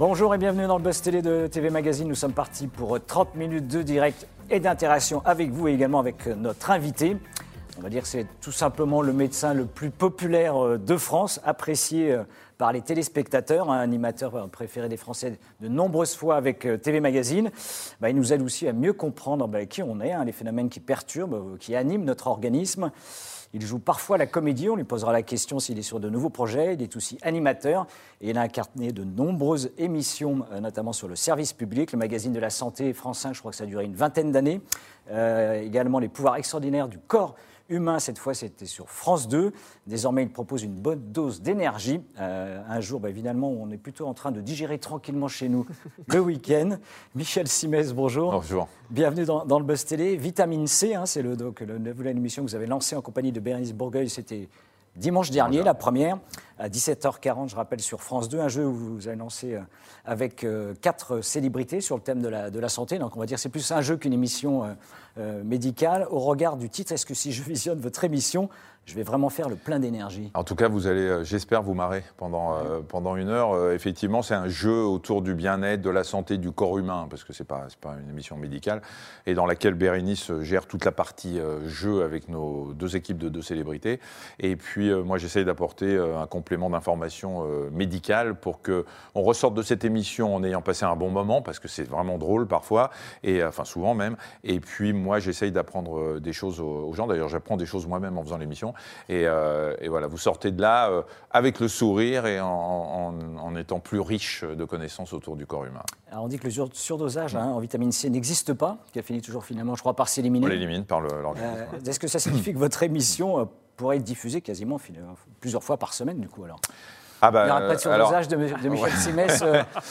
Bonjour et bienvenue dans le Buzz Télé de TV Magazine. Nous sommes partis pour 30 minutes de direct et d'interaction avec vous et également avec notre invité. On va dire que c'est tout simplement le médecin le plus populaire euh, de France, apprécié euh, par les téléspectateurs, un animateur euh, préféré des Français de nombreuses fois avec TV Magazine. Bah, il nous aide aussi à mieux comprendre bah, qui on est, hein, les phénomènes qui perturbent, qui animent notre organisme. Il joue parfois la comédie, on lui posera la question s'il est sur de nouveaux projets. Il est aussi animateur et il a incarné de nombreuses émissions, euh, notamment sur le service public, le magazine de la santé France 5, je crois que ça a duré une vingtaine d'années. Euh, également les pouvoirs extraordinaires du corps humain. Cette fois, c'était sur France 2. Désormais, il propose une bonne dose d'énergie. Euh, un jour, bah, évidemment, on est plutôt en train de digérer tranquillement chez nous le week-end. Michel Simès, bonjour. Bonjour. Bienvenue dans, le Buzz Télé. Vitamine C, hein, c'est le, donc, le, nouvelle émission que vous avez lancée en compagnie de Bérénice Bourgueil. C'était dimanche dernier, la première, à 17h40, je rappelle, sur France 2, un jeu où vous avez lancé euh, avec euh, quatre célébrités sur le thème de la, santé. Donc on va dire c'est plus un jeu qu'une émission euh, médicale. Au regard du titre, est-ce que si je visionne votre émission, je vais vraiment faire le plein d'énergie? En tout cas, vous allez, j'espère, vous marrer pendant, pendant une heure. Effectivement, c'est un jeu autour du bien-être, de la santé du corps humain, parce que ce n'est pas, pas une émission médicale, et dans laquelle Bérénice gère toute la partie jeu avec nos deux équipes de deux célébrités. Et puis, moi, j'essaye d'apporter un complément d'information médicale pour qu'on ressorte de cette émission en ayant passé un bon moment, parce que c'est vraiment drôle parfois, et enfin souvent même. Et puis, moi, j'essaye d'apprendre des choses aux gens. D'ailleurs, j'apprends des choses moi-même en faisant l'émission. Euh, et, voilà, vous sortez de là euh, avec le sourire et en, étant plus riche de connaissances autour du corps humain. Alors on dit que le surdosage hein, en vitamine C n'existe pas, qu'elle finit toujours finalement, je crois, par s'éliminer. On l'élimine par l'organisme. Euh, est-ce que ça signifie que votre émission pourrait être diffusée quasiment plusieurs fois par semaine, du coup, alors ah bah, Il n'y aura pas de surdosage de, Michel Simès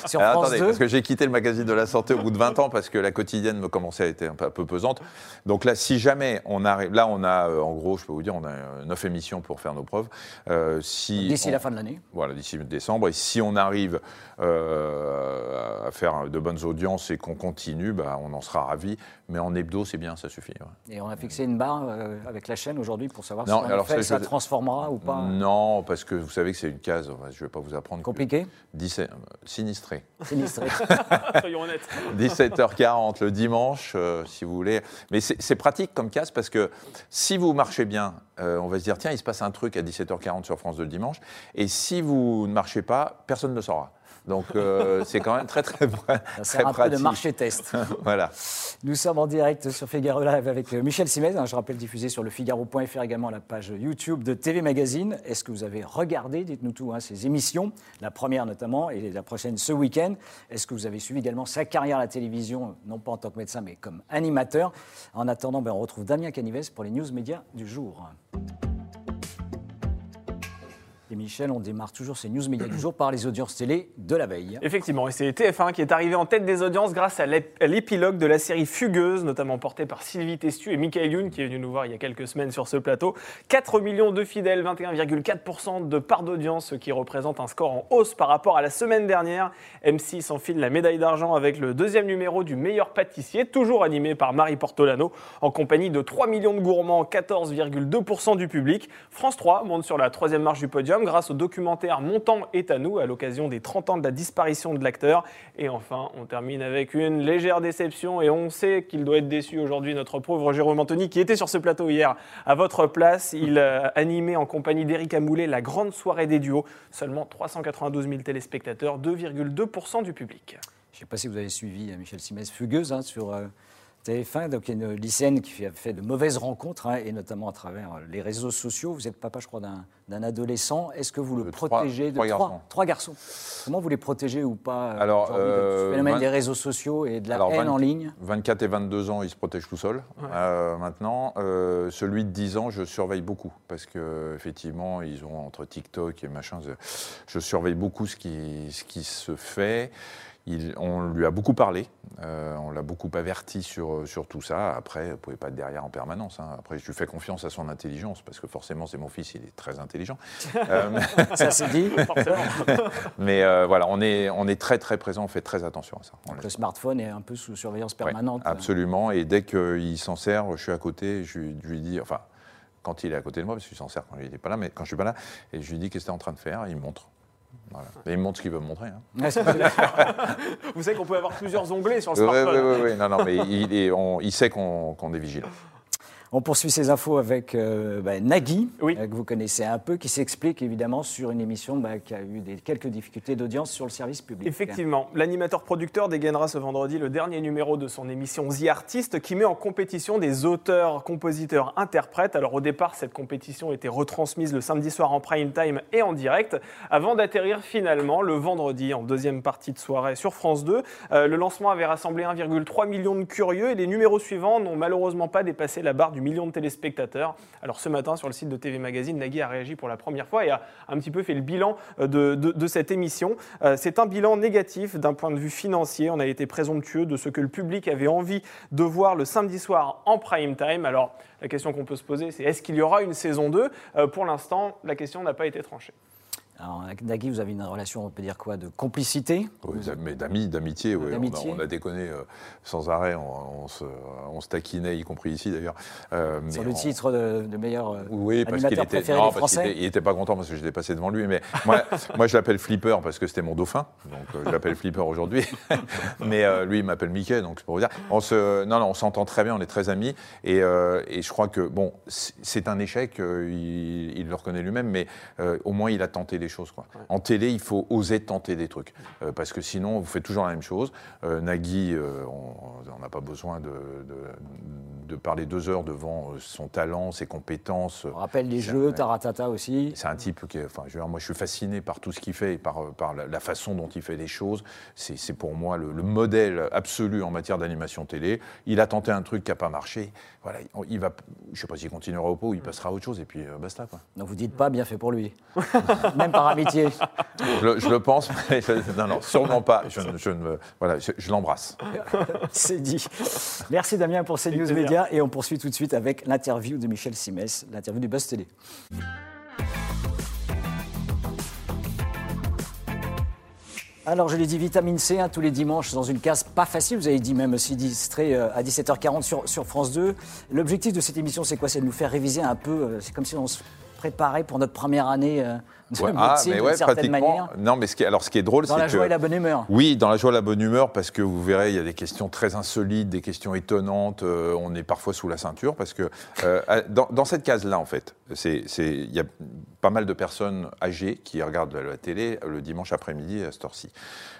sur France attendez, 2 Parce que j'ai quitté le magazine de la santé au bout de 20 ans parce que la quotidienne me commençait à être un peu, un peu pesante. Donc là, si jamais on arrive, là on a, euh, en gros, je peux vous dire, on a 9 émissions pour faire nos preuves. Euh, si d'ici la fin de l'année Voilà, d'ici décembre. Et si on arrive euh, à faire de bonnes audiences et qu'on continue, bah, on en sera ravis. Mais en hebdo, c'est bien, ça suffit. Et on a fixé une barre avec la chaîne aujourd'hui pour savoir si alors fait, ça, transformera ou pas Non, parce que vous savez que c'est une case, je ne vais pas vous apprendre. Compliqué 17, Sinistré. Sinistré. Soyons honnêtes. 17h40 le dimanche, si vous voulez. Mais c'est pratique comme casse parce que si vous marchez bien, euh, on va se dire tiens, il se passe un truc à 17h40 sur France 2 le dimanche. Et si vous ne marchez pas, personne ne saura. Donc euh, c'est quand même très très, très, C'est un peu de marché test. voilà. Nous sommes en direct sur Figaro Live avec euh, Michel Simez, hein, je rappelle diffusé sur le Figaro.fr également la page YouTube de TV Magazine. Est-ce que vous avez regardé, dites-nous tout, hein, ces émissions, la première notamment et la prochaine ce week-end? Est-ce que vous avez suivi également sa carrière à la télévision, non pas en tant que médecin mais comme animateur? En attendant, ben, on retrouve Damien Canives pour les news médias du jour. Et Michel, on démarre toujours ces news médias du jour par les audiences télé de la veille. Effectivement, et c'est TF1 qui est arrivé en tête des audiences grâce à l'épilogue de la série Fugueuse, notamment portée par Sylvie Testu et Michael Youn, qui est venu nous voir il y a quelques semaines sur ce plateau. 4 millions de fidèles, 21,4% de part d'audience, ce qui représente un score en hausse par rapport à la semaine dernière. M6 enfile la médaille d'argent avec le deuxième numéro du meilleur pâtissier, toujours animé par Marie Portolano, en compagnie de 3 millions de gourmands, 14,2% du public. France 3 monte sur la troisième marche du podium grâce au documentaire Montant est à nous à l'occasion des 30 ans de la disparition de l'acteur. Et enfin, on termine avec une légère déception et on sait qu'il doit être déçu aujourd'hui, notre pauvre Jérôme Anthony qui était sur ce plateau hier à votre place. Il a animé en compagnie d'Éric Amoulet la grande soirée des duos. Seulement 392 000 téléspectateurs, 2,2% du public. Je ne sais pas si vous avez suivi euh, Michel Simès Fugueuse hein, sur euh, TF1, donc il y a une lycéenne qui a fait de mauvaises rencontres, hein, et notamment à travers les réseaux sociaux. Vous êtes papa, je crois, d'un adolescent. Est-ce que vous le euh, protégez trois, de trois, garçons. trois, garçons? Comment vous les protégez ou pas euh, Alors, euh, phénomène des réseaux sociaux et de la haine en ligne? 24 et 22 ans, ils se protègent tout seuls. Euh, maintenant, celui de 10 ans, je surveille beaucoup parce que effectivement, ils ont entre TikTok et machin, je surveille beaucoup ce qui, ce qui se fait on lui a beaucoup parlé, euh, on l'a beaucoup averti sur, sur tout ça. Après, vous ne pouvez pas être derrière en permanence. Hein. Après, je lui fais confiance à son intelligence, parce que forcément, c'est mon fils, il est très intelligent. Euh, ça c'est dit. mais euh, voilà, on est, on est très très présent, on fait très attention à ça. le smartphone est un peu sous surveillance permanente. absolument, et dès qu'il s'en sert, je suis à côté, je, lui dis, enfin, quand il est à côté de moi, parce qu'il s'en sert quand il n'est pas là, mais quand je suis pas là, et je lui dis qu'est-ce que tu es en train de faire, il montre. Voilà. Et il me montre ce qu'il veut me montrer. hein. Vous savez qu'on peut avoir plusieurs onglets sur le Oui, oui, smartphone. oui, non, non, mais il, est- on- il sait qu'on qu'on est vigilant. On poursuit ces infos avec euh, bah, Nagui, Oui. euh, que vous connaissez un peu, qui s'explique évidemment sur une émission bah, qui a eu des, quelques difficultés d'audience sur le service public. Effectivement, l'animateur-producteur dégainera ce vendredi le dernier numéro de son émission The Artist qui met en compétition des auteurs, compositeurs, interprètes. Alors au départ, cette compétition était retransmise le samedi soir en prime time et en direct avant d'atterrir finalement le vendredi en deuxième partie de soirée sur France 2. Euh, le lancement avait rassemblé 1,3 million de curieux et les numéros suivants n'ont malheureusement pas dépassé la barre du million de téléspectateurs. Alors ce matin sur le site de TV Magazine, Nagui a réagi pour la première fois et a un petit peu fait le bilan euh, de cette émission. Euh, C'est un bilan négatif d'un point de vue financier. On a été présomptueux de ce que le public avait envie de voir le samedi soir en prime time. Alors la question qu'on peut se poser, c'est est-ce qu'il y aura une saison 2 Euh, Pour l'instant, la question n'a pas été tranchée. Alors, Nagui, vous avez une relation, on peut dire quoi, de complicité Oui, mais d'amis, d'amitié, oui. On a- D'amitié. On, a déconné euh, sans arrêt, on, on se, on se taquinait, y compris ici d'ailleurs. Euh, sur le titre de, de meilleur euh, Oui, parce animateur était, préféré non, des parce qu'il Français. était- il était pas content parce que j'étais passé devant lui. Mais moi, moi je l'appelle Flipper parce que c'était mon dauphin. Donc euh, je l'appelle Flipper aujourd'hui. mais lui, il m'appelle Mickey. Donc c'est pour vous dire. On se, non, non, on s'entend très bien, on est très amis. Et, et je crois que, bon, c'est un échec, il, il le reconnaît lui-même, mais au moins il a tenté des choses. Quoi. En télé, il faut oser tenter des trucs. Euh, parce que sinon, vous faites toujours la même chose. Euh, Nagui, euh, on n'a pas besoin de, de- de parler deux heures devant son talent, ses compétences. On rappelle les jeux. Taratata aussi. C'est un type qui enfin, je veux dire, moi je suis fasciné par tout ce qu'il fait et par, par la, la façon dont il fait les choses. C'est pour moi le, le modèle absolu en matière d'animation télé. Il a tenté un truc qui n'a pas marché. Voilà, il- va, je ne sais pas s'il continuera au pot ou il passera à autre chose et puis basta. Quoi. Donc vous dites pas bien fait pour lui. Même par amitié. Je, le- je le pense, mais je- non, non, sûrement pas. Je, ne- je ne me- voilà, je, je l'embrasse. C'est dit. Merci Damien pour ces news médias et on poursuit tout de suite avec l'interview de Michel Simès, l'interview du Buzz Télé. Alors, je l'ai dit, vitamine C, hein, tous les dimanches dans une case pas facile. Vous avez dit même aussi distrait euh, à 17h40 sur, sur France 2. L'objectif de cette émission, c'est quoi? C'est de nous faire réviser un peu. euh, C'est comme si on se préparait pour notre première année euh, de Ouais, médecine d'une certaine manière. Non, mais ce qui, alors ce qui est drôle, Dans c'est la que joie et la bonne humeur. Oui, dans la joie et la bonne humeur, parce que vous verrez, il y a des questions très insolites, des questions étonnantes. euh, on est parfois sous la ceinture, parce que euh, dans, dans cette case-là, en fait, il y a pas mal de personnes âgées qui regardent la, la télé le dimanche après-midi à cette heure-ci.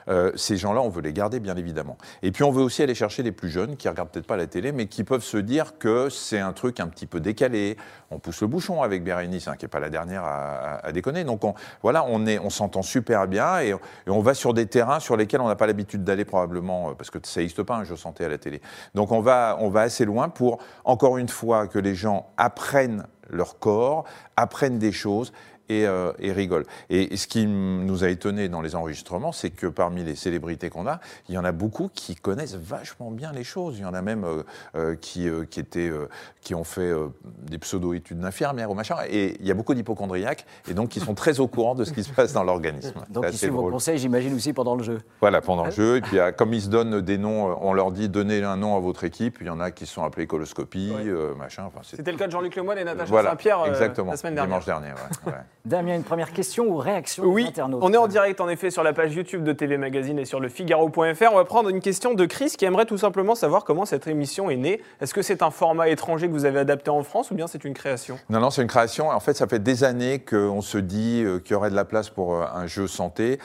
Euh, ces gens-là, on veut les garder, bien évidemment. Et puis, on veut aussi aller chercher les plus jeunes qui regardent peut-être pas la télé, mais qui peuvent se dire que c'est un truc un petit peu décalé. On pousse le bouchon avec Bérénice, hein, qui n'est pas la dernière à, à- à déconner. Donc, on, voilà, on est, on s'entend super bien et, on va sur des terrains sur lesquels on n'a pas l'habitude d'aller probablement, euh, parce que ça n'existe pas un jeu santé à la télé. Donc, on va, on va assez loin pour, encore une fois, que les gens apprennent leur corps, apprennent des choses et, euh, et rigolent. Et ce qui nous a étonné dans les enregistrements, c'est que parmi les célébrités qu'on a, il y en a beaucoup qui connaissent vachement bien les choses. Il y en a même euh, euh, qui, euh, qui, étaient, euh, qui ont fait euh, des pseudo-études d'infirmières ou machin. Et il y a beaucoup d'hypochondriaques et donc qui sont très au courant de ce qui se passe dans l'organisme. Donc, ils suivent vos conseils, j'imagine, aussi pendant le jeu. Voilà, pendant le jeu. Et puis, euh, comme ils se donnent des noms, on leur dit donnez un nom à votre équipe. Il y en a qui se sont appelés coloscopie, Ouais. euh, machin. Enfin, C'était le cas de Jean-Luc Lemoyne et Natacha voilà, Saint-Pierre euh, exactement. la semaine dernière. Dimanche dernier, ouais, ouais. Damien, une première question ou réaction Oui, des internautes on est en direct en effet sur la page YouTube de TV Magazine et sur le Figaro.fr. On va prendre une question de Chris qui aimerait tout simplement savoir comment cette émission est née. Est-ce que c'est un format étranger que vous avez adapté en France ou bien c'est une création? Non, non, c'est une création. En fait, ça fait des années qu'on se dit euh, qu'il y aurait de la place pour euh, un jeu santé.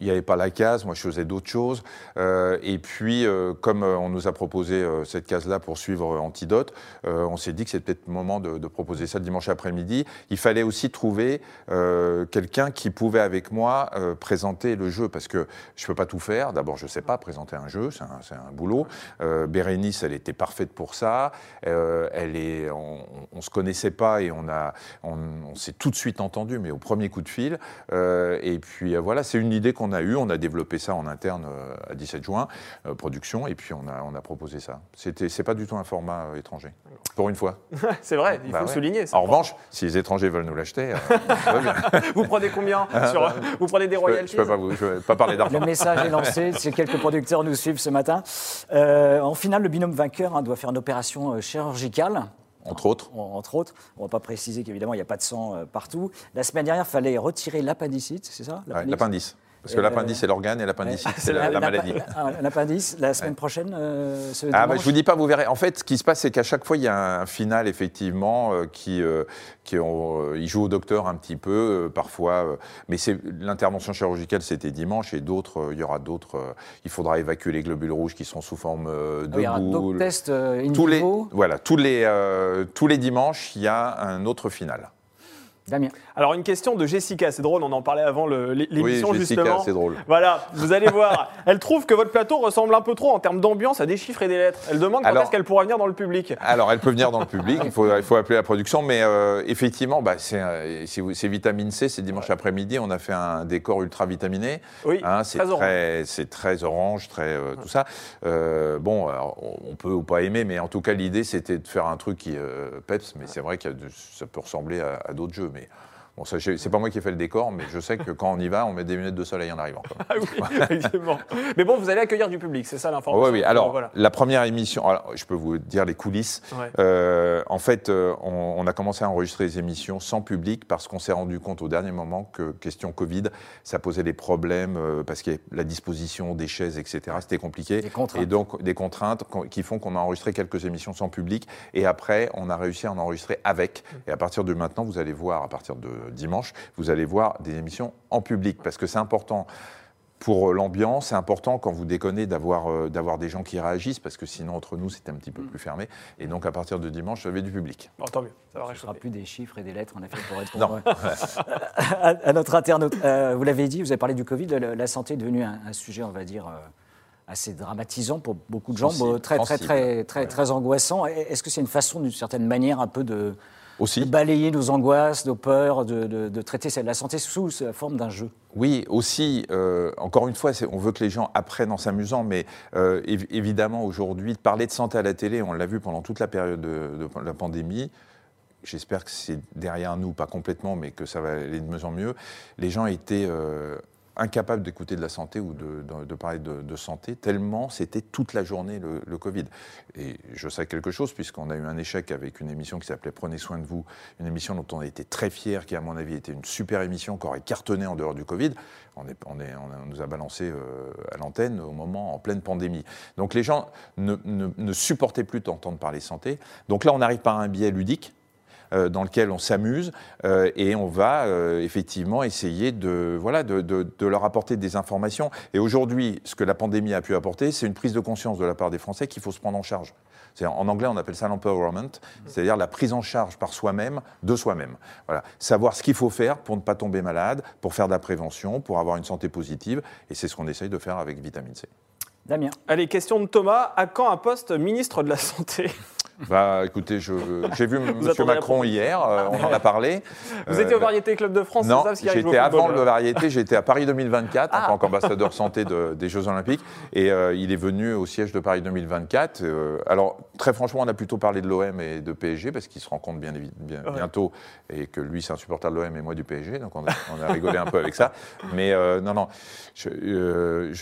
Il n'y avait pas la case, moi je faisais d'autres choses. Euh, et puis, euh, comme euh, on nous a proposé cette case-là pour suivre Antidote, on s'est dit que c'était peut-être le moment de, proposer ça dimanche après-midi. Il fallait aussi trouver quelqu'un qui pouvait avec moi présenter le jeu, parce que je ne peux pas tout faire. D'abord, je ne sais pas présenter un jeu, c'est un, boulot. Bérénice, elle était parfaite pour ça. Elle est, on ne se connaissait pas et on, a, on, s'est tout de suite entendu, mais au premier coup de fil. Et puis voilà, c'est une idée qu'on a eue. On a développé ça en interne euh, à 17 juin, euh, production, et puis on a, on a proposé ça. C'était, c'est pas du tout un format euh, étranger, pour une fois. C'est vrai, il Bah faut ouais. souligner. ça. En revanche, si les étrangers veulent nous l'acheter, euh, ça va bien. Vous prenez combien sur- Vous prenez des peux, royalties je peux pas vous, je peux pas parler d'argent. Le message est lancé, si quelques producteurs nous suivent ce matin. Euh, en finale, le binôme vainqueur hein, doit faire une opération euh, chirurgicale. Entre autres. En- Entre autres. On ne va pas préciser qu'évidemment, il n'y a pas de sang euh, partout. La semaine dernière, il fallait retirer l'appendicite, c'est ça? Ouais, L'appendice. Parce que Euh, l'appendice, c'est l'organe et l'appendicite, c'est la, la L'appa- maladie. ah, L'appendice, la semaine prochaine, euh, ce Ah, bah, je vous dis pas, vous verrez. En fait, ce qui se passe, c'est qu'à chaque fois, il y a un final, effectivement, euh, qui, euh, qui on, il joue au docteur un petit peu, parfois. mais c'est l'intervention chirurgicale, c'était dimanche, et d'autres, il y aura d'autres. il faudra évacuer les globules rouges qui sont sous forme de Ah, Il y aura tests in Tous les, voilà, tous les, tous les dimanches, il y a un autre final. Damien. Alors, une question de Jessica, c'est drôle, on en parlait avant Oui, l'émission Jessica, justement. c'est drôle. Voilà, vous allez voir. Elle trouve que votre plateau ressemble un peu trop en termes d'ambiance à des chiffres et des lettres. Elle demande quand Alors- est-ce qu'elle pourra venir dans le public. Alors, elle peut venir dans le public, il faut, il faut appeler la production, mais euh, effectivement, bah, c'est euh, c'est vitamine C, c'est dimanche après-midi, on a fait un décor ultra vitaminé. Oui, Hein, c'est très orange. très, c'est très orange, très euh, tout ça. Euh, bon, alors, on on peut ou pas aimer, mais en tout cas, l'idée c'était de faire un truc qui euh, peps. Mais c'est vrai que ça peut ressembler à, à d'autres jeux. Mais me. Bon, c'est pas moi qui ai fait le décor, mais je sais que quand on y va, on met des lunettes de soleil en arrivant. Ah oui, effectivement. Mais bon, vous allez accueillir du public, c'est ça l'information. Oui, oui. Alors, Voilà. la première émission, alors, je peux vous dire les coulisses. Ouais. Euh, en fait, euh, on, on a commencé à enregistrer les émissions sans public parce qu'on s'est rendu compte au dernier moment que, question Covid, ça posait des problèmes euh, parce qu'il y avait la disposition des chaises, etc. C'était compliqué. Des contraintes. Et donc, des contraintes qui font qu'on a enregistré quelques émissions sans public. Et après, on a réussi à en enregistrer avec. Et à partir de maintenant, vous allez voir, à partir de dimanche, vous allez voir des émissions en public parce que c'est important pour l'ambiance, c'est important quand vous déconnez d'avoir euh, d'avoir des gens qui réagissent, parce que sinon, entre nous, c'était un petit peu plus fermé. Et donc, à partir de dimanche, vous avez du public. Bon, tant mieux, ça ne sera plus des chiffres et des lettres, en effet, pour Non. répondre à, à notre internaute. Euh, vous l'avez dit, vous avez parlé du Covid, la, la santé est devenue un, un sujet, on va dire, euh, assez dramatisant pour beaucoup de gens, Sensible, bon, très, très, très, très, très angoissant. Est-ce que c'est une façon, d'une certaine manière, un peu de, Aussi, de balayer nos angoisses, nos peurs, de, de- de traiter la santé sous la forme d'un jeu. Oui, aussi, euh, encore une fois, on veut que les gens apprennent en s'amusant, mais euh, évi- évidemment, aujourd'hui, parler de santé à la télé, on l'a vu pendant toute la période de, de la pandémie, j'espère que c'est derrière nous, pas complètement, mais que ça va aller de mieux en mieux, les gens étaient euh, incapables d'écouter de la santé ou de, parler de, santé, tellement c'était toute la journée le, Covid. Et je sais quelque chose, puisqu'on a eu un échec avec une émission qui s'appelait Prenez soin de vous, une émission dont on a été très fiers, qui à mon avis était une super émission, qui aurait cartonné en dehors du Covid. On, est, on, est, on, a- nous a balancé euh, à l'antenne au moment en pleine pandémie. Donc les gens ne, ne- supportaient plus d'entendre parler santé. Donc là, on arrive par un biais ludique dans lequel on s'amuse euh, et on va euh, effectivement essayer de, voilà, de, de- de leur apporter des informations. Et aujourd'hui, ce que la pandémie a pu apporter, c'est une prise de conscience de la part des Français qu'il faut se prendre en charge. En anglais, on appelle ça l'empowerment, c'est-à-dire la prise en charge par soi-même de soi-même. Voilà. Savoir ce qu'il faut faire pour ne pas tomber malade, pour faire de la prévention, pour avoir une santé positive. Et c'est ce qu'on essaye de faire avec Vitamine C. Damien Allez, question de Thomas. À quand un poste ministre de la Santé? Bah, écoutez, j'ai vu M. Macron hier, euh, on en a parlé. Vous Euh, étiez au Variété Club de France, c'est Non, ça qu'il arrive j'étais avant le variété, j'étais à Paris 2024 en Ah. tant qu'ambassadeur santé de- des Jeux Olympiques et euh, il est venu au siège de Paris 2024. Euh, alors très franchement, on a plutôt parlé de l'OM et de PSG parce qu'ils se rencontrent bien, bien- Ouais. bientôt et que lui c'est un supporter de l'OM et moi du PSG, donc on a, on a rigolé un peu avec ça. Mais euh, non, non, euh,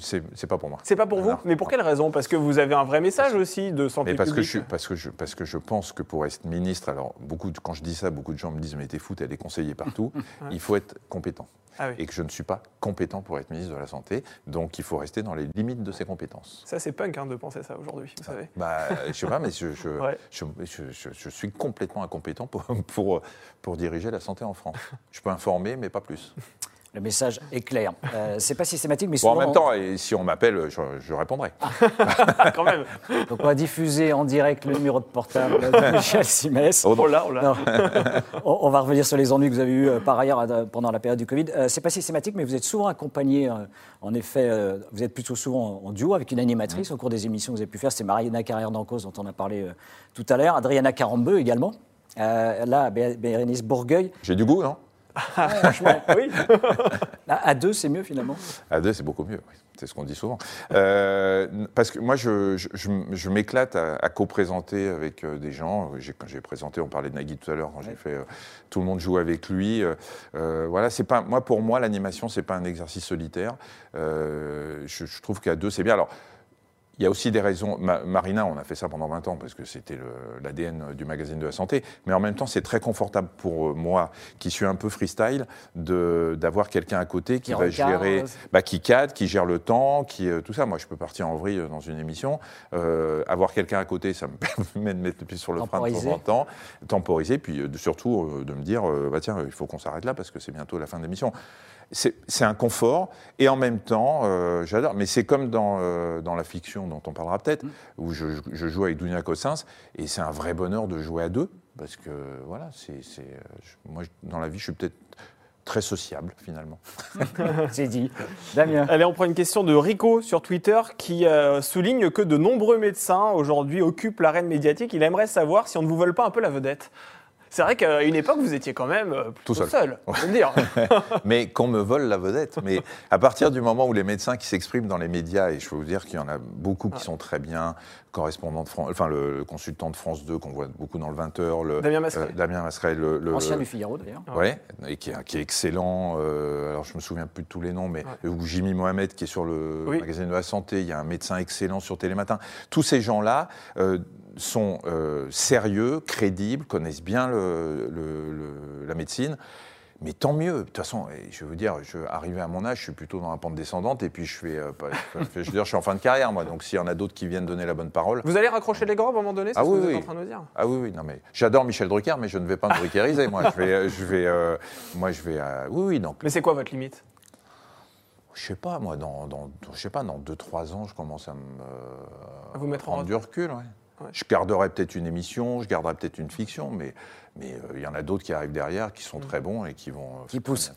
c'est c'est pas pour moi. C'est pas pour vous Non. Mais pour quelle raison? Parce que vous avez un vrai message aussi de santé Mais parce que, publique. je, suis- parce, que je, parce que je pense que pour être ministre, alors beaucoup de- quand je dis ça, beaucoup de gens me disent mais t'es fou, t'as des conseillers partout. Il faut être compétent. Ah oui. Et que je ne suis pas compétent pour être ministre de la Santé, donc il faut rester dans les limites de ses compétences. Ça, c'est punk hein, de penser ça aujourd'hui, vous savez. Bah, je sais pas, mais je, je, Ouais. je, je- je- je suis complètement incompétent pour, pour, pour diriger la santé en France. Je peux informer, mais pas plus. Le message est clair. Euh, c'est pas systématique, mais Bon, souvent, en même temps, et si on m'appelle, je, je répondrai. Ah, quand même. donc on va diffuser en direct le numéro de portable de Michel Simès. Oh. Oh là, oh là. On, on va revenir sur les ennuis que vous avez eus euh, par ailleurs euh, pendant la période du Covid. Euh, c'est pas systématique, mais vous êtes souvent accompagné. euh, en effet, euh, vous êtes plutôt souvent en, duo avec une animatrice au cours des émissions que vous avez pu faire. C'est Mariana Carrière d'Ancos dont on a parlé euh, tout à l'heure. Adriana Carambeu également. Euh, là, Bé- Bérénice Bourgueil. J'ai du goût, non? Franchement, Oui. à, deux, c'est mieux finalement. À deux, c'est beaucoup mieux. oui. C'est ce qu'on dit souvent. Euh, parce que moi, je, je- je m- je m'éclate à, à co-présenter avec euh, des gens. Quand j'ai présenté, on parlait de Nagui tout à l'heure, quand j'ai fait euh, Tout le monde joue avec lui. voilà, c'est pas, moi, pour moi, l'animation, c'est pas un exercice solitaire. Je, je trouve qu'à deux, c'est bien. Alors, Il y a aussi des raisons. Ma- Marina, on a fait ça pendant 20 ans parce que c'était l'ADN du magazine de la santé. Mais en même temps, c'est très confortable pour euh, moi, qui suis un peu freestyle, d'avoir quelqu'un à côté qui, Qui va gérer, bah, qui cadre, qui gère le temps, qui euh, tout ça. Moi, je peux partir en vrille dans une émission. Euh, avoir quelqu'un à côté, ça me permet de mettre le pied sur le frein de temps en temps, temporiser, puis surtout de me dire, bah tiens, il faut qu'on s'arrête là parce que c'est bientôt la fin de l'émission. C'est un confort et en même temps, euh, j'adore. Mais c'est comme dans, euh, dans la fiction dont on parlera peut-être, où je, je joue avec Dunia Cossens et c'est un vrai bonheur de jouer à deux parce que voilà, c'est c'est, euh, moi dans la vie, je suis peut-être très sociable finalement. C'est dit. Damien. Allez, on prend une question de Rico sur Twitter qui euh, souligne que de nombreux médecins aujourd'hui occupent l'arène médiatique. Il aimerait savoir si on ne vous vole pas un peu la vedette. C'est vrai qu'à une époque, vous étiez quand même euh, plutôt Tout seul. seul, on peut le dire. mais qu'on me vole la vedette. Mais à partir du moment où les médecins qui s'expriment dans les médias, et je peux vous dire qu'il y en a beaucoup qui sont très bien, correspondant de France, enfin le, le consultant de France 2 qu'on voit beaucoup dans le 20h, le, Damien Masseret. euh, Damien le, le- Ancien du Figaro d'ailleurs. Ouais, et qui est, qui est excellent. euh, alors je me souviens plus de tous les noms, mais ou Jimmy Mohamed qui est sur le Oui. magazine de la santé. Il y a un médecin excellent sur Télématin. Tous ces gens-là euh, sont euh, sérieux, crédibles, connaissent bien le- le- le- la médecine. Mais tant mieux. De toute façon, je veux dire, je, arrivé à mon âge, je suis plutôt dans la pente descendante et puis je fais, euh, pas- je veux dire, je suis en fin de carrière, moi. Donc s'il y en a d'autres qui viennent donner la bonne parole, Vous allez raccrocher les gants à un moment donné C'est Ah ce que oui, vous êtes oui. en train de nous dire ah oui, oui, non mais j'adore Michel Drucker, mais je ne vais pas me druckeriser. moi, je vais, je vais, euh, moi, je vais, euh, oui, oui, donc, Mais c'est quoi votre limite? Je sais pas, moi, dans, dans, je sais pas, dans 2-3 ans, je commence à me À vous mettre en prendre du recul. ouais. Je garderai peut-être une émission, je garderai peut-être une fiction, mais mais euh, il y en a d'autres qui arrivent derrière, qui sont Mm. très bons et qui vont. euh, Qui poussent.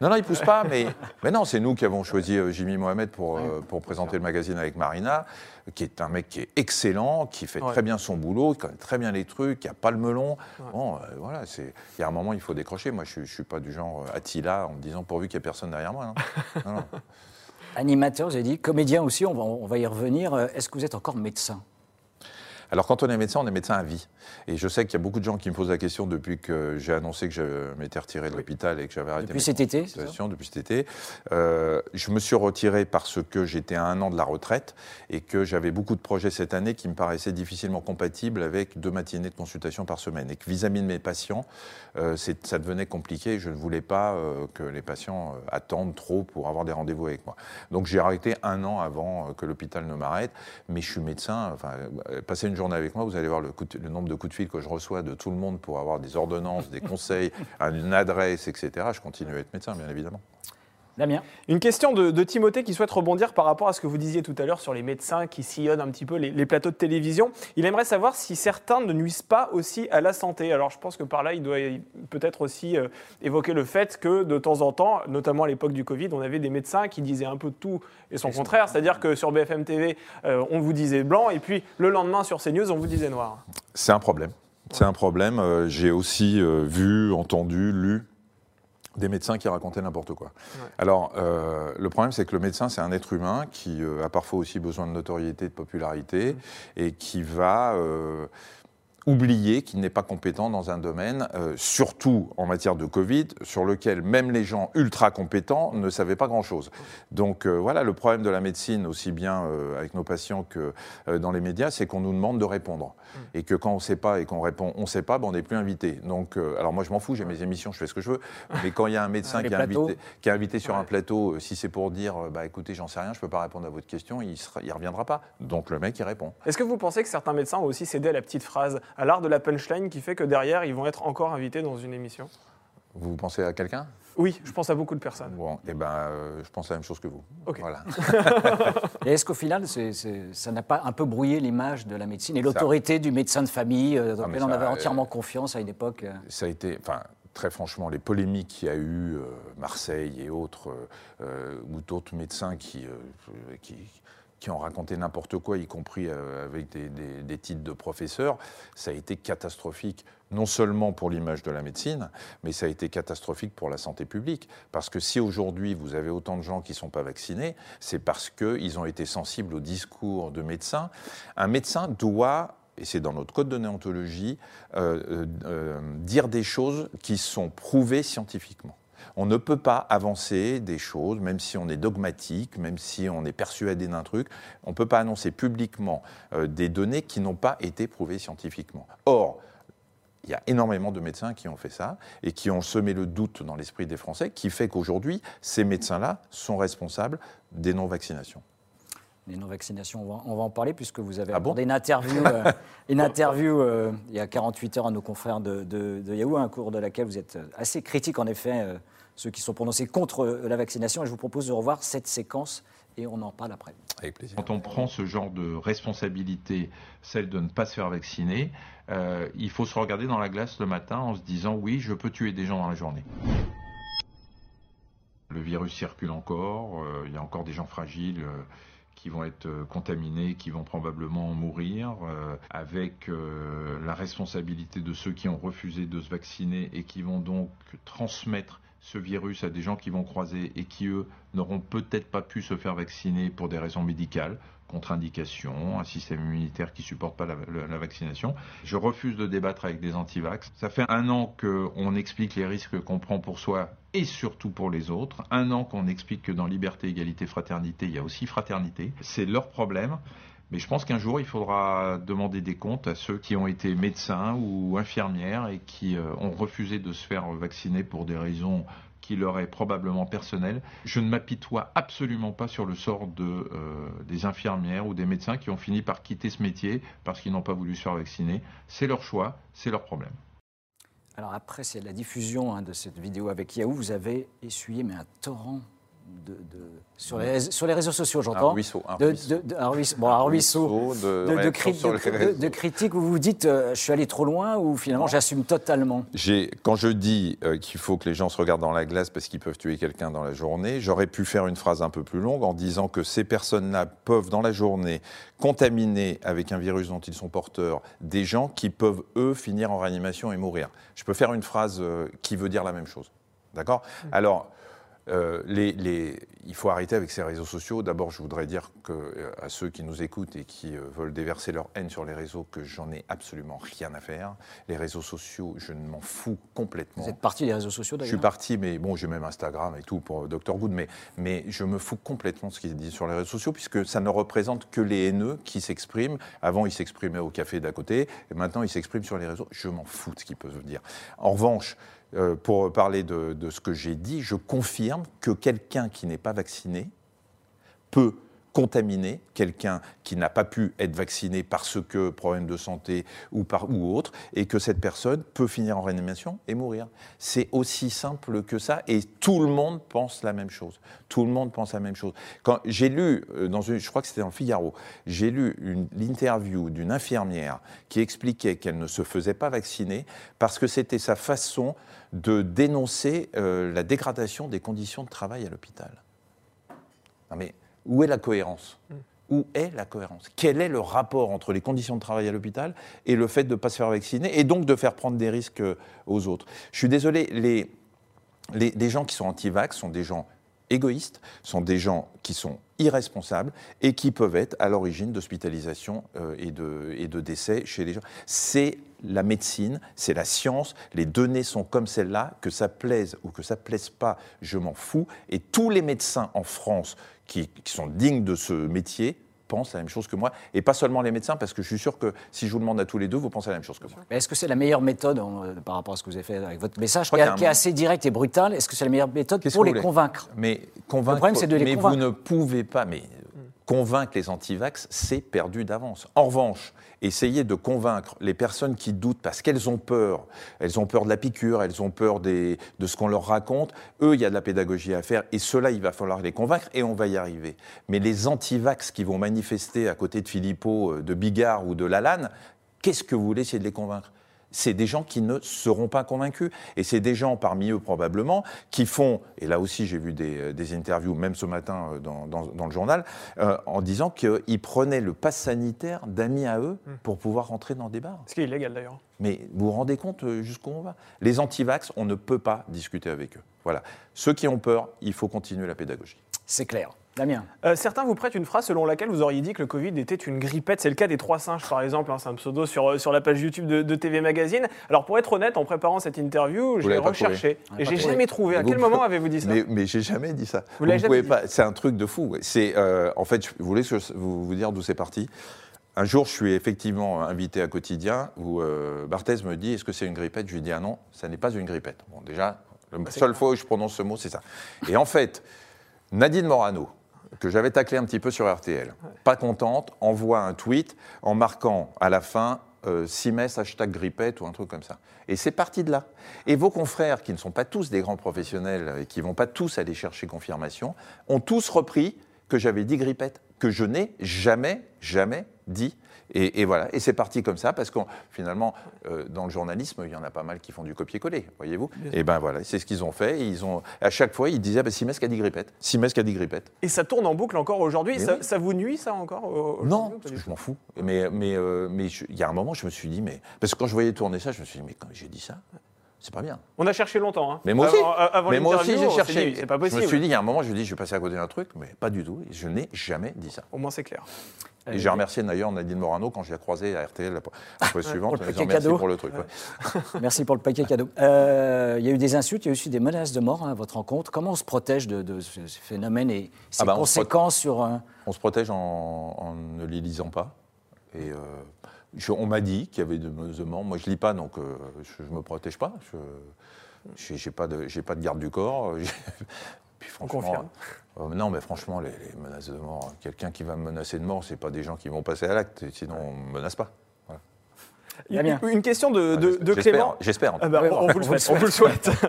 Non, non, ils poussent pas, mais, mais non, c'est nous qui avons choisi euh, Jimmy Mohamed pour, pour présenter le magazine avec Marina, qui est un mec qui est excellent, qui fait Ouais. très bien son boulot, qui connaît très bien les trucs, qui a pas le melon. Bon, voilà, c'est. Il y a un moment, il faut décrocher. Moi, je, je suis pas du genre Attila en me disant pourvu qu'il y ait personne derrière moi. non. Non, non. Animateur, j'ai dit. Comédien aussi, on va, on va y revenir. Est-ce que vous êtes encore médecin? Alors, quand on est médecin, on est médecin à vie. Et je sais qu'il y a beaucoup de gens qui me posent la question depuis que j'ai annoncé que je m'étais retiré de l'hôpital et que j'avais arrêté Depuis mes cet été, depuis cet été. Euh, je me suis retiré parce que j'étais à un an de la retraite et que j'avais beaucoup de projets cette année qui me paraissaient difficilement compatibles avec deux matinées de consultation par semaine. Et que vis-à-vis de mes patients, euh, ça devenait compliqué. Je ne voulais pas euh, que les patients attendent trop pour avoir des rendez-vous avec moi. Donc j'ai arrêté un an avant que l'hôpital ne m'arrête. Mais je suis médecin. Enfin, passez une journée avec moi, vous allez voir le, nombre de coups de fil que je reçois de tout le monde pour avoir des ordonnances, des conseils, une adresse, etc. Je continue à être médecin, bien évidemment. Damien Une question de, de Timothée qui souhaite rebondir par rapport à ce que vous disiez tout à l'heure sur les médecins qui sillonnent un petit peu les, les plateaux de télévision. Il aimerait savoir si certains ne nuisent pas aussi à la santé. Alors je pense que par là, il doit peut-être aussi euh, évoquer le fait que de temps en temps, notamment à l'époque du Covid, on avait des médecins qui disaient un peu de tout et son contraire. C'est-à-dire que sur BFM TV, euh, on vous disait blanc et puis le lendemain sur CNews, on vous disait noir. C'est un problème. C'est un problème. Euh, J'ai aussi vu, entendu, lu des médecins qui racontaient n'importe quoi. Alors, euh, le problème, c'est que le médecin, c'est un être humain qui euh, a parfois aussi besoin de notoriété, de popularité, et qui va euh, oublier qu'il n'est pas compétent dans un domaine, euh, surtout en matière de Covid, sur lequel même les gens ultra compétents ne savaient pas grand-chose. Donc euh, voilà, le problème de la médecine, aussi bien euh, avec nos patients que euh, dans les médias, c'est qu'on nous demande de répondre. Et que quand on ne sait pas et qu'on répond on ne sait pas, ben, on n'est plus invité. Donc, euh, alors moi je m'en fous, j'ai mes émissions, je fais ce que je veux. Mais quand il y a un médecin qui est, invité, qui est invité sur un plateau, si c'est pour dire bah, écoutez, j'en sais rien, je ne peux pas répondre à votre question, il ne reviendra pas. Donc le mec, il répond. Est-ce que vous pensez que certains médecins ont aussi cédé à la petite phrase, à l'art de la punchline qui fait que derrière, ils vont être encore invités dans une émission Vous pensez à quelqu'un? Oui, je pense à beaucoup de personnes. Bon, eh ben, euh, je pense à la même chose que vous. Ok. Voilà. Et est-ce qu'au final, c'est- c'est- ça n'a pas un peu brouillé l'image de la médecine et l'autorité du médecin de famille, euh, dans Ah, lequel on avait euh, entièrement confiance à une époque euh, ça a été, enfin, très franchement, les polémiques qu'il y a eu, euh, Marseille et autres, ou d'autres médecins qui, euh, qui, qui ont raconté n'importe quoi, y compris euh, avec des, titres de professeurs, ça a été catastrophique, non seulement pour l'image de la médecine, mais ça a été catastrophique pour la santé publique. Parce que si aujourd'hui vous avez autant de gens qui ne sont pas vaccinés, c'est parce qu'ils ont été sensibles au discours de médecins. Un médecin doit et c'est dans notre code de néontologie, euh, euh, dire des choses qui sont prouvées scientifiquement. On ne peut pas avancer des choses, même si on est dogmatique, même si on est persuadé d'un truc, on ne peut pas annoncer publiquement euh, des données qui n'ont pas été prouvées scientifiquement. Or, il y a énormément de médecins qui ont fait ça et qui ont semé le doute dans l'esprit des Français, qui fait qu'aujourd'hui, ces médecins-là sont responsables des non-vaccinations. Les non-vaccinations, on va, on va en parler puisque vous avez Ah bon? abordé une interview, euh, une interview euh, il y a 48 heures à nos confrères de, de, de Yahoo, un cours de laquelle vous êtes assez critique en effet, euh, ceux qui sont prononcés contre euh, la vaccination. Et je vous propose de revoir cette séquence et on en parle après. Avec plaisir. Quand on prend ce genre de responsabilité, celle de ne pas se faire vacciner, euh, il faut se regarder dans la glace le matin en se disant oui, je peux tuer des gens dans la journée. Le virus circule encore, euh, il y a encore des gens fragiles euh, qui vont être contaminés, qui vont probablement mourir, euh, avec euh, la responsabilité de ceux qui ont refusé de se vacciner et qui vont donc transmettre ce virus à des gens qui vont croiser et qui, eux, n'auront peut-être pas pu se faire vacciner pour des raisons médicales, contre-indication, un système immunitaire qui supporte pas la, la- la vaccination. Je refuse de débattre avec des antivax. Ça fait un an qu'on explique les risques qu'on prend pour soi et surtout pour les autres. Un an qu'on explique que dans liberté, égalité, fraternité, il y a aussi fraternité. C'est leur problème. Mais je pense qu'un jour, il faudra demander des comptes à ceux qui ont été médecins ou infirmières et qui euh, ont refusé de se faire vacciner pour des raisons qui leur est probablement personnelles. Je ne m'apitoie absolument pas sur le sort euh, des infirmières ou des médecins qui ont fini par quitter ce métier parce qu'ils n'ont pas voulu se faire vacciner. C'est leur choix, c'est leur problème. Alors après, c'est la diffusion hein, de cette vidéo avec Yahoo, vous avez essuyé mais un torrent de, de- sur, les, réseaux- sur les réseaux sociaux, Un j'entends. ruisseau. Un De, ruisseau. de- de- un ruisseau. Bon, un ruisseau. de, de, de, de- de- de critiques où vous vous dites euh, je suis allé trop loin ou finalement j'assume totalement Quand je dis euh, qu'il faut que les gens se regardent dans la glace parce qu'ils peuvent tuer quelqu'un dans la journée, j'aurais pu faire une phrase un peu plus longue en disant que ces personnes-là peuvent, dans la journée, contaminer avec un virus dont ils sont porteurs des gens qui peuvent, eux, finir en réanimation et mourir. Je peux faire une phrase euh, qui veut dire la même chose. D'accord? Alors, euh, les- les- il faut arrêter avec ces réseaux sociaux. D'abord, je voudrais dire que, euh, à ceux qui nous écoutent et qui euh, veulent déverser leur haine sur les réseaux que j'en ai absolument rien à faire. Les réseaux sociaux, je ne m'en fous complètement. Vous êtes parti des réseaux sociaux Je suis d'ailleurs parti, mais bon, j'ai même Instagram et tout pour Dr Good, mais, mais je me fous complètement de ce qui est dit sur les réseaux sociaux, puisque ça ne représente que les haineux qui s'expriment. Avant, ils s'exprimaient au café d'à côté, et maintenant, ils s'expriment sur les réseaux. Je m'en fous de ce qu'ils peuvent dire. En revanche, euh, pour parler de, de ce que j'ai dit, je confirme que quelqu'un qui n'est pas vacciné peut contaminer quelqu'un qui n'a pas pu être vacciné parce que problème de santé ou, par, ou autre, et que cette personne peut finir en réanimation et mourir. C'est aussi simple que ça, et tout le monde pense la même chose. Tout le monde pense la même chose. Quand j'ai lu, euh, dans une, je crois que c'était dans Figaro, j'ai lu l'interview d'une infirmière qui expliquait qu'elle ne se faisait pas vacciner parce que c'était sa façon de dénoncer euh, la dégradation des conditions de travail à l'hôpital. Non mais où est la cohérence Où est la cohérence Quel est le rapport entre les conditions de travail à l'hôpital et le fait de ne pas se faire vacciner et donc de faire prendre des risques euh, aux autres? Je suis désolé, les, les, les gens qui sont anti-vax sont des gens égoïstes, sont des gens qui sont irresponsables et qui peuvent être à l'origine d'hospitalisation euh, et, de, décès chez les gens. C'est la médecine, c'est la science, les données sont comme celles-là, que ça plaise ou que ça plaise pas, je m'en fous. Et tous les médecins en France qui sont dignes de ce métier pensent la même chose que moi, et pas seulement les médecins, parce que je suis sûr que si je vous demande à tous les deux, vous pensez la même chose que moi. Mais Est-ce que c'est la meilleure méthode en, euh, par rapport à ce que vous avez fait avec votre message, qui, a qui est assez direct et brutal Est-ce que c'est la meilleure méthode pour les convaincre? Mais convaincre, problème, c'est de les mais convaincre. vous ne pouvez pas. Mais convaincre les antivax, c'est perdu d'avance. En revanche, essayer de convaincre les personnes qui doutent parce qu'elles ont peur, elles ont peur de la piqûre, elles ont peur de ce qu'on leur raconte. Eux, il y a de la pédagogie à faire et cela, il va falloir les convaincre et on va y arriver. Mais les antivax qui vont manifester à côté de Philippot, euh, de Bigard ou de Lalanne, qu'est-ce que vous voulez essayer de les convaincre? C'est des gens qui ne seront pas convaincus. Et c'est des gens, parmi eux probablement, qui font, et là aussi j'ai vu des, euh, des interviews, même ce matin euh, dans, dans- dans le journal, euh, en disant qu'ils prenaient le pass sanitaire d'amis à eux pour pouvoir rentrer dans des bars. Ce qui est illégal d'ailleurs. Mais vous vous rendez compte jusqu'où on va? Les antivax, on ne peut pas discuter avec eux. Voilà. Ceux qui ont peur, il faut continuer la pédagogie. C'est clair. Damien. Euh, certains vous prêtent une phrase selon laquelle vous auriez dit que le Covid était une grippette. C'est le cas des trois singes, par exemple. hein, c'est un pseudo sur, euh, sur la page YouTube de, de TV Magazine. Alors, pour être honnête, en préparant cette interview, je l'ai recherché. Et j'ai jamais trouvé. À Vous- quel moment avez-vous dit ça? Mais, mais j'ai jamais dit ça. Vous l'avez pouvez jamais pas. C'est un truc de fou. C'est euh, en fait, je- vous je- vous, vous dire d'où c'est parti? Un jour, je suis effectivement invité à quotidien où euh, Barthez me dit Est-ce que c'est une grippette? Je lui dis Ah non, ça n'est pas une grippette. Bon, déjà, la c'est seule fois où je prononce ce mot, c'est ça. Et en fait, Nadine Morano, que j'avais taclé un petit peu sur RTL, pas contente, envoie un tweet en marquant à la fin euh, Simès hashtag grippette ou un truc comme ça. Et c'est parti de là. Et vos confrères, qui ne sont pas tous des grands professionnels et qui ne vont pas tous aller chercher confirmation, ont tous repris que j'avais dit grippette, que je n'ai jamais, jamais dit. Et, et voilà, et c'est parti comme ça, parce que finalement, euh, dans le journalisme, il y en a pas mal qui font du copier-coller, voyez-vous. Et ben voilà, c'est ce qu'ils ont fait. Et ils ont, à chaque fois, ils disaient, bah, Simès qui a dit grippette, Simès qui a dit grippette. Et ça tourne en boucle encore aujourd'hui. Mais Ça, oui. ça vous nuit, ça, encore Non, parce que je m'en fous. Mais mais euh, mais je- il y a un moment, je me suis dit, mais parce que quand je voyais tourner ça, je me suis dit, mais quand j'ai dit ça, c'est pas bien. On a cherché longtemps. hein. Mais moi aussi. Avant, avant mais moi aussi, l'interview, j'ai cherché. dit, C'est pas Je possible. me suis dit, il y a un moment, je me dis, je vais passer à côté d'un truc, mais pas du tout. Je n'ai jamais dit ça. Au moins, c'est clair. Et j'ai remercié d'ailleurs Nadine Morano quand je l'ai croisée à RTL la la fois suivante. pour le paquet merci cadeau. pour le truc. ouais. Merci pour le paquet cadeau. Euh, il y a eu des insultes, il y a eu aussi des menaces de mort hein, à votre rencontre. Comment on se protège de, de ce phénomène et ses Ah bah, on se conséquences sur. On se protège en, en ne les lisant pas. Et euh, je- on m'a dit qu'il y avait de menaces de mort. Moi, je lis pas, donc euh, je ne me protège pas. Je j'ai pas de j'ai pas de garde du corps. J'ai- Puis franchement, confirme. euh, non, mais franchement, les, les menaces de mort, quelqu'un qui va me menacer de mort, c'est pas des gens qui vont passer à l'acte. Sinon, on me menace pas. Damien. Une question de, de- de J'espère, Clément. J'espère. Ah bah, on, on vous le souhaite, on vous le souhaite.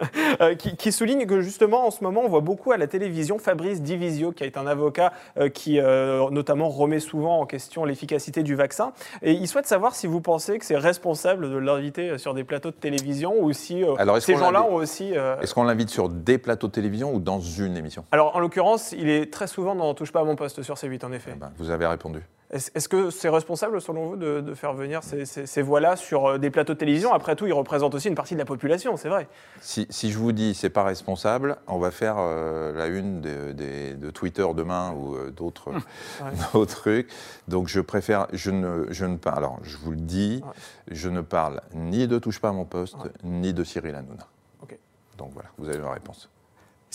Euh, qui, qui souligne que justement en ce moment on voit beaucoup à la télévision Fabrice Divisio qui est un avocat euh, qui euh, notamment remet souvent en question l'efficacité du vaccin et il souhaite savoir si vous pensez que c'est responsable de l'inviter sur des plateaux de télévision ou si Alors, ces gens-là ont aussi euh, Est-ce qu'on l'invite sur des plateaux de télévision ou dans une émission? Alors en l'occurrence il est très souvent dans Touche pas à mon poste sur C8 en effet. Eh ben, Vous avez répondu. Est-ce que c'est responsable, selon vous, de, de faire venir ces, ces- ces voix-là sur euh, des plateaux de télévision? Après tout, ils représentent aussi une partie de la population, c'est vrai. Si, si je vous dis c'est pas responsable, on va faire euh, la une de, Twitter demain ou euh, d'autres d'autres trucs. Donc je préfère, je ne, je ne parle. Alors je vous le dis, je ne parle ni de touche pas à mon poste, ni de Cyril Hanouna. Ok. Donc voilà, vous avez ma réponse.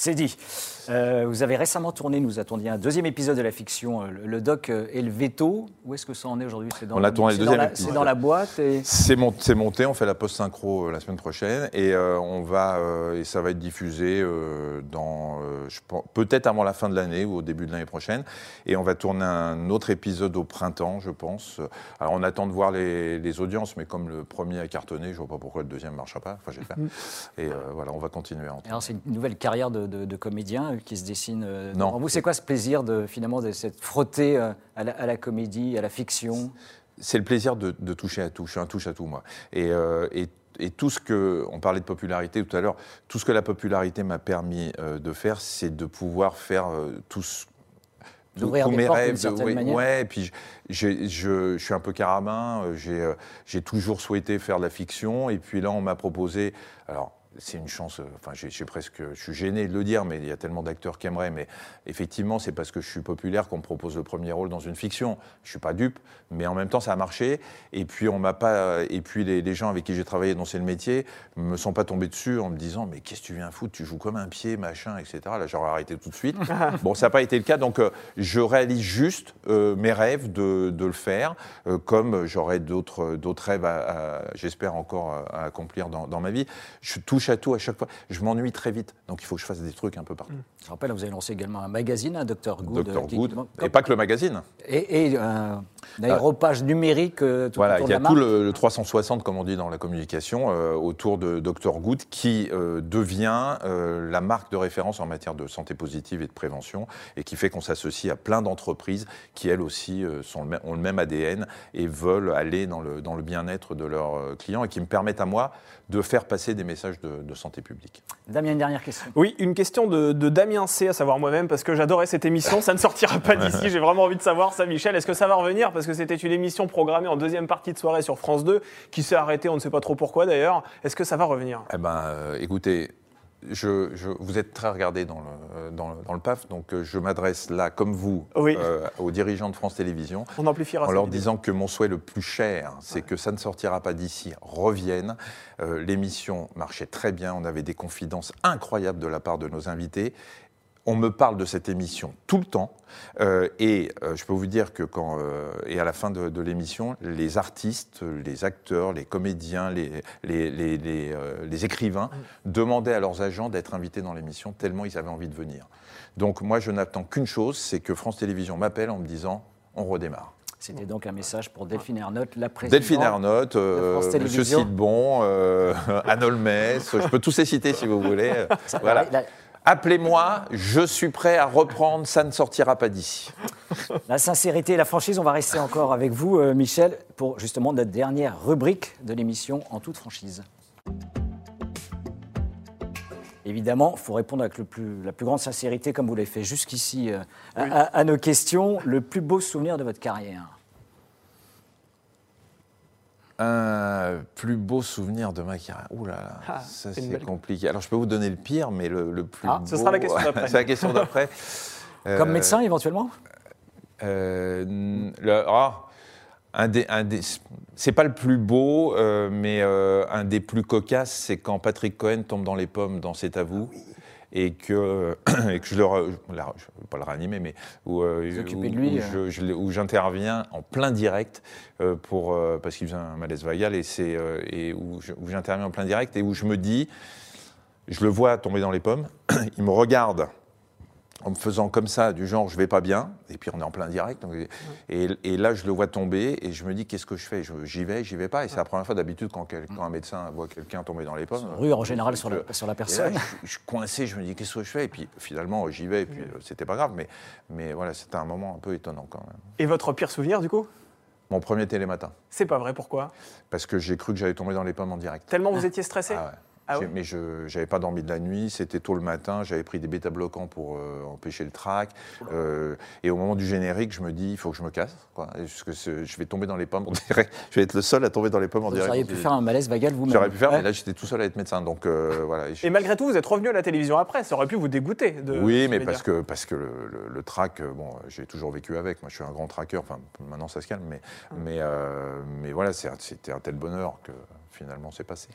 C'est dit. Euh, vous avez récemment tourné, nous attendiez un deuxième épisode de la fiction, euh, le, le doc euh, et le veto. Où est-ce que ça en est aujourd'hui? C'est dans On la- tourné le deuxième. C'est dans la boîte et. C'est mon- c'est monté, on fait la post-synchro euh, la semaine prochaine et euh, on va euh, et ça va être diffusé dans je pense- peut-être avant la fin de l'année ou au début de l'année prochaine et on va tourner un autre épisode au printemps, je pense. Alors on attend de voir les, les audiences, mais comme le premier a cartonné, je vois pas pourquoi le deuxième ne marchera pas. Enfin j'espère. Et euh, voilà, on va continuer. Alors c'est une nouvelle carrière de, de- de comédien euh, qui se dessine. euh, Non. vous, c'est quoi ce plaisir de finalement de s'être frotté euh, à, la, à la comédie, à la fiction? C'est le plaisir de, de toucher à tout. Je suis un touche à tout, moi. Et, euh, et- et tout ce que, on parlait de popularité tout à l'heure, tout ce que la popularité m'a permis euh, de faire, c'est de pouvoir faire euh, tout ce- D'ouvrir des mes portes rêves. de- manière. ouais, et puis je, je suis un peu euh, j'ai toujours souhaité faire de la fiction. Et puis là, on m'a proposé. Alors, c'est une chance. euh, Enfin, j'ai presque. Je suis gêné de le dire, mais il y a tellement d'acteurs qui aimeraient. Mais effectivement, c'est parce que je suis populaire qu'on me propose le premier rôle dans une fiction. Je suis pas dupe, mais en même temps, ça a marché. Et puis, on m'a pas. Et puis, les, les gens avec qui j'ai travaillé dans ce métier me sont pas tombés dessus en me disant, mais qu'est-ce que tu viens foutre? Tu joues comme un pied, machin, etc. Là, j'aurais arrêté tout de suite. bon, ça n'a pas été le cas. Donc, euh, je réalise juste euh, mes rêves de, de le faire, euh, comme j'aurai d'autres d'autres rêves, j'espère encore à, accomplir dans, dans ma vie. Je touche à tout à chaque fois. Je m'ennuie très vite, donc il faut que je fasse des trucs un peu partout. Je rappelle, vous avez lancé également un magazine, un Dr Good. Dr euh, Good, et pas que le magazine. et, et un, un aéropage numérique euh, tout Voilà, il y a la tout le, le 360, comme on dit dans la communication, euh, autour de Dr Good, qui euh, devient euh, la marque de référence en matière de santé positive et de prévention, et qui fait qu'on s'associe à plein d'entreprises qui, elles aussi, euh, sont le même- ont le même ADN et veulent aller dans le, dans le bien-être de leurs euh, clients, et qui me permettent à moi de faire passer des messages de, de santé publique. Damien, une dernière question. Oui, une question de, de Damien C, à savoir moi-même, parce que j'adorais cette émission. Ça ne sortira pas d'ici. J'ai vraiment envie de savoir ça, Michel. Est-ce que ça va revenir? Parce que c'était une émission programmée en deuxième partie de soirée sur France 2, qui s'est arrêtée, on ne sait pas trop pourquoi d'ailleurs. Est-ce que ça va revenir? Eh ben, euh, écoutez, je, je- vous êtes très regardé dans le, dans, le- dans le PAF, donc euh, je m'adresse là, comme vous, Oui. euh, aux dirigeants de France Télévisions, On amplifiera en leur disant que mon souhait le plus cher, c'est que ça ne sortira pas d'ici, revienne. Euh, L'émission marchait très bien, on avait des confidences incroyables de la part de nos invités. On me parle de cette émission tout le temps, euh, et euh, je peux vous dire que quand euh, et à la fin de, de l'émission, les artistes, les acteurs, les comédiens, les, les, les- les, euh, les écrivains demandaient à leurs agents d'être invités dans l'émission tellement ils avaient envie de venir. Donc moi, je n'attends qu'une chose, c'est que France Télévisions m'appelle en me disant on redémarre. C'était donc un message pour Delphine Ernotte, la présidente. Delphine Ernotte, euh, Télévisions. Sidbon, euh, Anne Holmès, je peux tous les citer si vous voulez. Euh, Voilà. La, Appelez-moi, je suis prêt à reprendre, ça ne sortira pas d'ici. la sincérité et la franchise, on va rester encore avec vous, euh, Michel, pour justement notre dernière rubrique de l'émission en toute franchise. Évidemment, il faut répondre avec le plus- la plus grande sincérité, comme vous l'avez fait jusqu'ici, euh, à, à- à nos questions. Le plus beau souvenir de votre carrière Un plus beau souvenir de ma carrière. Ouh là là, Ah, ça c'est belle- compliqué. Alors je peux vous donner le pire, mais le, le plus Ah, beau. ce sera la question d'après. c'est la question d'après. Comme Euh, médecin, éventuellement Euh, le- ah, un des, un des- c'est pas le plus beau, euh, mais euh, un des plus cocasses, c'est quand Patrick Cohen tombe dans les pommes dans C'est à vous. Et que, et que je le, re- la- je ne vais pas le réanimer, mais où, euh, où- où j'interviens en plein direct euh, pour, euh, parce qu'il faisait un malaise vagal et, c'est, euh, et où, je- où j'interviens en plein direct et où je me dis, je le vois tomber dans les pommes, il me regarde en me faisant comme ça, du genre je vais pas bien, et puis on est en plein direct, donc- et, et là je le vois tomber, et je me dis qu'est-ce que je fais? J'y vais, j'y vais pas, et c'est la première fois d'habitude quand, un médecin voit quelqu'un tomber dans les pommes. Rue en général sur la, je- sur la et là, personne. je, je suis coincé, je me dis qu'est-ce que je fais, et puis finalement j'y vais, et puis euh, c'était pas grave, mais, mais voilà, c'était un moment un peu étonnant quand même. Et votre pire souvenir, du coup? Mon premier télématin, C'est pas vrai, pourquoi? Parce que j'ai cru que j'allais tomber dans les pommes en direct. Tellement vous étiez stressé? Ah ouais. Ah mais je n'avais pas dormi de la nuit, c'était tôt le matin, j'avais pris des bêta-bloquants pour euh, empêcher le trac. euh, et au moment du générique, je me dis, il faut que je me casse, quoi, parce que je vais tomber dans les pommes. Je vais être le seul à tomber dans les pommes en Vous direct. auriez pu faire un malaise vagal vous-même. J'aurais pu faire, Ouais. mais là j'étais tout seul à être médecin, donc euh, voilà. Et je- Et malgré tout, vous êtes revenu à la télévision après. Ça aurait pu vous dégoûter. De, oui, mais parce que, parce que le, le- le trac, bon, j'ai toujours vécu avec. Moi, je suis un grand tracker. Enfin, maintenant, ça se calme, mais, mais, euh, mais voilà, c'était un tel bonheur que finalement, c'est passé.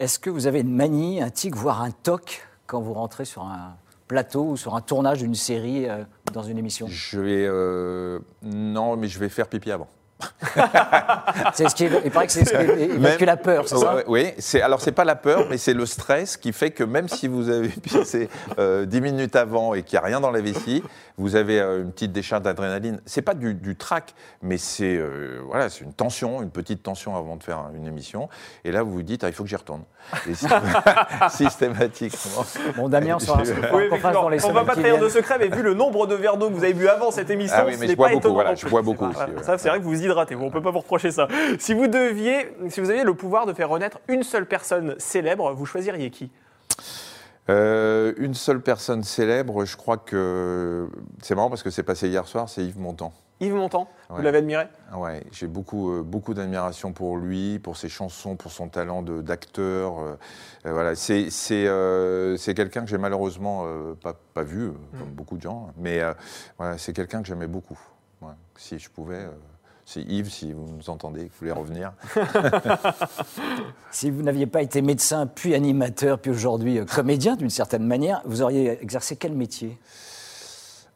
Est-ce que vous avez une manie, un tic, voire un toc quand vous rentrez sur un plateau ou sur un tournage d'une série euh, dans une émission? Je vais, euh, non, mais je vais faire pipi avant. C'est ce qui est- Il paraît que c'est ce qui évacue la peur, c'est Ouais, ça Oui, c'est, alors c'est pas la peur, mais c'est le stress qui fait que même si vous avez pissé euh, 10 minutes avant et qu'il n'y a rien dans la vessie, vous avez euh, une petite décharge d'adrénaline. C'est pas du, du trac, mais c'est euh, voilà, c'est une tension, une petite tension avant de faire une émission. Et là, vous vous dites, ah, il faut que j'y retourne. Et sy- systématiquement. Bon, Damien, on ce qu'on Oui, fasse dans les on va pas trahir de secret, mais vu le nombre de verres d'eau que vous avez bu avant cette émission, Ah oui, ce mais n'est je bois pas beaucoup, étonnant voilà, non je plus. bois beaucoup Voilà, aussi, ouais. Ça, c'est vrai que vous vous hydratez. Bon, on peut pas vous reprocher ça. Si vous deviez, si vous aviez le pouvoir de faire renaître une seule personne célèbre, vous choisiriez qui? Euh, une seule personne célèbre, je crois que c'est marrant parce que c'est passé hier soir, c'est Yves Montand. Yves Montand, vous l'avez admiré? Ouais, j'ai beaucoup, euh, beaucoup d'admiration pour lui, pour ses chansons, pour son talent d'acteur. euh, voilà, c'est c'est c'est quelqu'un que j'ai malheureusement pas, pas vu, comme beaucoup de gens, mais voilà, c'est quelqu'un que j'aimais beaucoup. Ouais, si je pouvais, c'est Yves, si vous nous entendez, que vous voulez revenir. Si vous n'aviez pas été médecin, puis animateur, puis aujourd'hui euh, comédien d'une certaine manière, vous auriez exercé quel métier?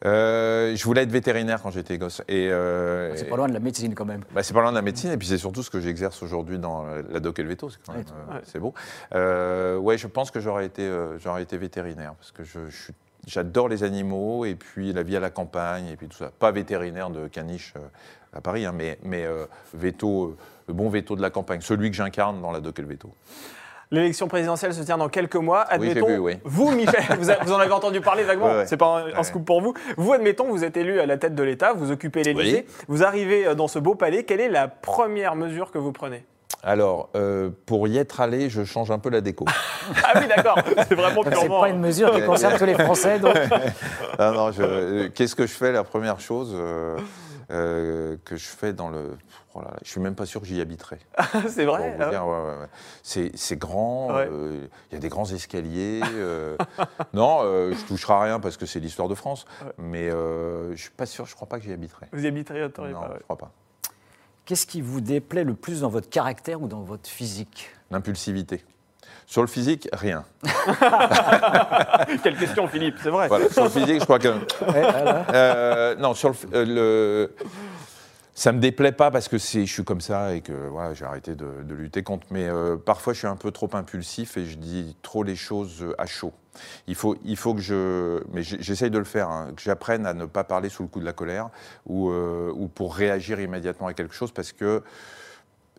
Euh, je voulais être vétérinaire quand j'étais gosse. Et, euh, C'est pas loin de la médecine quand même. Bah, c'est pas loin de la médecine, et puis c'est surtout ce que j'exerce aujourd'hui dans la doc et le veto, c'est quand même, Ouais, euh, ouais. c'est beau. Ouais, je pense que j'aurais été, j'aurais été vétérinaire, parce que je, je suis- j'adore les animaux, et puis la vie à la campagne, et puis tout ça. Pas vétérinaire de caniche euh, à Paris, hein, mais, mais euh, veto, euh, le bon veto de la campagne, celui que j'incarne dans la doc et le veto. L'élection présidentielle se tient dans quelques mois. Oui, Admettons, vu, oui. vous, Michel, vous, a- vous en avez entendu parler vaguement, Ouais, ouais. c'est pas un, scoop pour vous. Vous, admettons, vous êtes élu à la tête de l'État, vous occupez l'Élysée, vous arrivez dans ce beau palais. Quelle est la première mesure que vous prenez? Alors, euh, pour y être allé, je change un peu la déco. Ah oui, d'accord, c'est vraiment C'est purement. pas une mesure qui concerne tous les Français, donc Ah non, je- euh, qu'est-ce que je fais La première chose, euh, euh, que je fais dans le. Oh là là, je suis même pas sûr que j'y habiterai. c'est vrai vous ah ouais. dire, ouais, ouais, ouais. C'est c'est grand, Ouais. euh, il y a des grands escaliers. euh, non, euh, je toucherai à rien parce que c'est l'histoire de France, Ouais. mais euh, je suis pas sûr, je crois pas que j'y habiterai. Vous y habiteriez Non, pas, ouais. je crois pas. Qu'est-ce qui vous déplaît le plus dans votre caractère ou dans votre physique? L'impulsivité. Sur le physique, rien. Quelle question, Philippe, c'est vrai. Voilà, sur le physique, je crois que. Euh, non, sur le, euh, le- ça me déplaît pas parce que je suis comme ça et que voilà, j'ai arrêté de, de lutter contre. Mais euh, parfois, je suis un peu trop impulsif et je dis trop les choses euh, à chaud. Il faut, il faut que je, mais j'essaye de le faire, hein, que j'apprenne à ne pas parler sous le coup de la colère ou, euh, ou pour réagir immédiatement à quelque chose parce que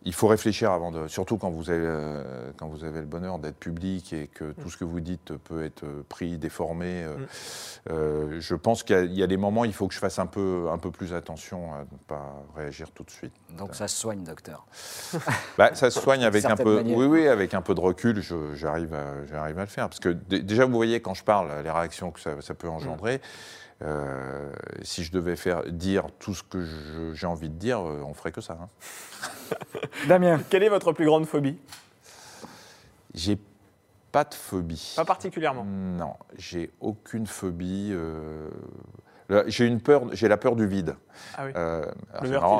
il faut réfléchir avant de, surtout quand vous avez, euh, quand vous avez le bonheur d'être public et que tout ce que vous dites peut être pris, déformé. euh, Mm. euh, je pense qu'il y, a- il y a des moments, où il faut que je fasse un peu, un peu plus attention à ne pas réagir tout de suite. Donc ça se soigne, docteur. Bah, ça se soigne avec un peu, manière. oui, oui, avec un peu de recul, j'arrive à, à le faire. Parce que dé- déjà, vous voyez quand je parle, les réactions que ça, ça peut engendrer. Euh, si je devais faire dire tout ce que j'ai envie de dire, euh, on ferait que ça. hein. Damien. Quelle est votre plus grande phobie? J'ai pas de phobie. Pas particulièrement. Non, j'ai aucune phobie. euh, J'ai une peur, j'ai la peur du vide. Ah oui. Euh,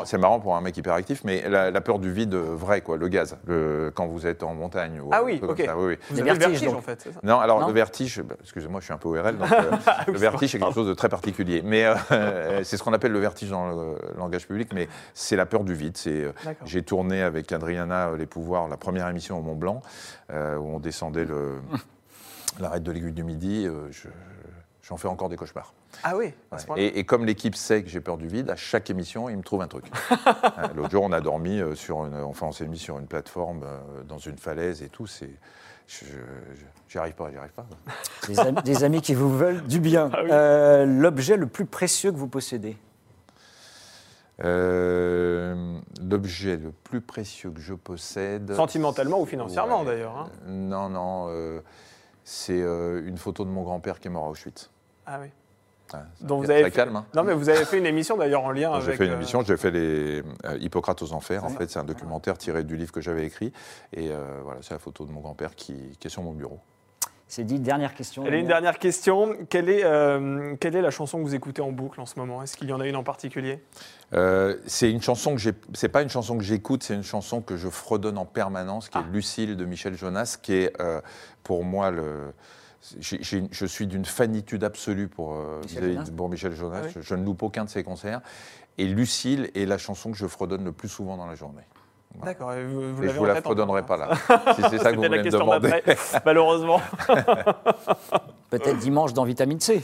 c'est, marrant, pour un mec hyperactif, mais la, la peur du vide vrai, quoi, le gaz, le- quand vous êtes en montagne. ou Ah oui, comme ok. ça, oui, oui. Vous Des avez le vertige, donc. en fait, ça Non, alors Non le vertige, bah, excusez-moi, je suis un peu ORL, donc euh, le vertige c'est quelque chose de très particulier. Mais euh, c'est ce qu'on appelle le vertige dans le langage public, mais c'est la peur du vide. C'est, euh, j'ai tourné avec Adriana Les Pouvoirs la première émission au Mont Blanc, euh, où on descendait le, l'arête de l'aiguille du Midi. euh, je- j'en fais encore des cauchemars. Ah oui, Ouais. Et, et comme l'équipe sait que j'ai peur du vide, à chaque émission, il me trouve un truc. Euh, L'autre jour, on a dormi euh, sur une, enfin, on s'est mis sur une plateforme euh, dans une falaise et tout. C'est, j'y arrive pas, j'y arrive pas. Des, am- des amis qui vous veulent du bien. Ah oui. Euh, L'objet le plus précieux que vous possédez Euh, L'objet le plus précieux que je possède. Sentimentalement ou financièrement, Ouais. d'ailleurs, hein. Non, non. euh, c'est euh, une photo de mon grand-père qui est mort à Auschwitz. Ah oui. Ouais, ça, Donc vous ça avez fait- calme. hein. Non, mais vous avez fait une émission d'ailleurs en lien J'ai avec. fait une euh, émission, j'ai fait les euh, Hippocrates aux enfers. En fait, c'est un documentaire tiré du livre que j'avais écrit. Et euh, voilà, c'est la photo de mon grand-père qui, qui est sur mon bureau. C'est dit, dernière question. Allez, une Damien. dernière question. Quelle est, euh, quelle est la chanson que vous écoutez en boucle en ce moment? Est-ce qu'il y en a une en particulier? Euh, c'est une chanson que j'ai. C'est pas une chanson que j'écoute, c'est une chanson que je fredonne en permanence, qui Ah. est Lucille de Michel Jonas, qui est euh, pour moi le. Je suis d'une fanitude absolue pour, euh, Michel Jonas de- pour Michel Jonas. Ah oui. je, ne loupe aucun de ses concerts. Et Lucille est la chanson que je fredonne le plus souvent dans la journée. Voilà. D'accord. et Vous, vous Mais je l'avez vous la fredonnerai pas là. si c'est ça que vous voulez me question demander. malheureusement. Peut-être dimanche dans Vitamine C.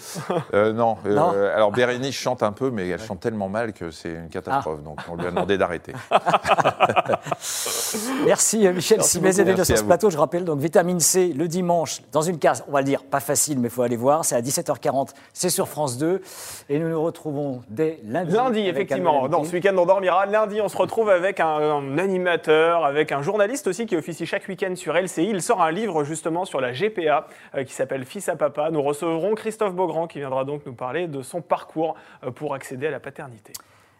Euh, non, euh, Non alors Bérénice chante un peu, mais elle chante tellement mal que c'est une catastrophe. Ah. Donc on lui a demandé d'arrêter. Merci euh, Michel et d'être sur ce plateau. Je rappelle donc Vitamine C le dimanche dans une case, on va le dire, pas facile, mais il faut aller voir. C'est à 17h40, c'est sur France 2. Et nous nous retrouvons dès lundi. Lundi, effectivement. invité. ce week-end, on dormira. Lundi, on se retrouve avec un, un animateur, avec un journaliste aussi qui officie chaque week-end sur LCI. Il sort un livre justement sur la GPA euh, qui s'appelle Fils à papa. Nous recevrons Christophe Beaugrand qui viendra donc nous parler de son parcours euh, pour accéder à la paternité.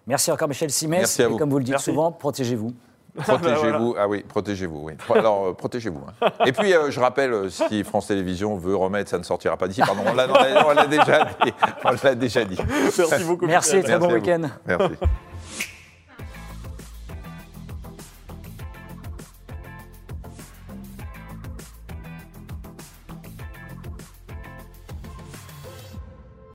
Merci encore Michel Simez. Merci à Et vous. comme vous le dites Merci. souvent, protégez-vous. Protégez-vous. Ah oui, protégez-vous. Oui. Pro- Alors, euh, protégez-vous. hein. Et puis, euh, je rappelle, euh, si France Télévisions veut remettre, ça ne sortira pas d'ici. Pardon, on l'a déjà dit. On l'a déjà dit. Merci beaucoup. Merci et très bon Merci vous. week-end. Merci.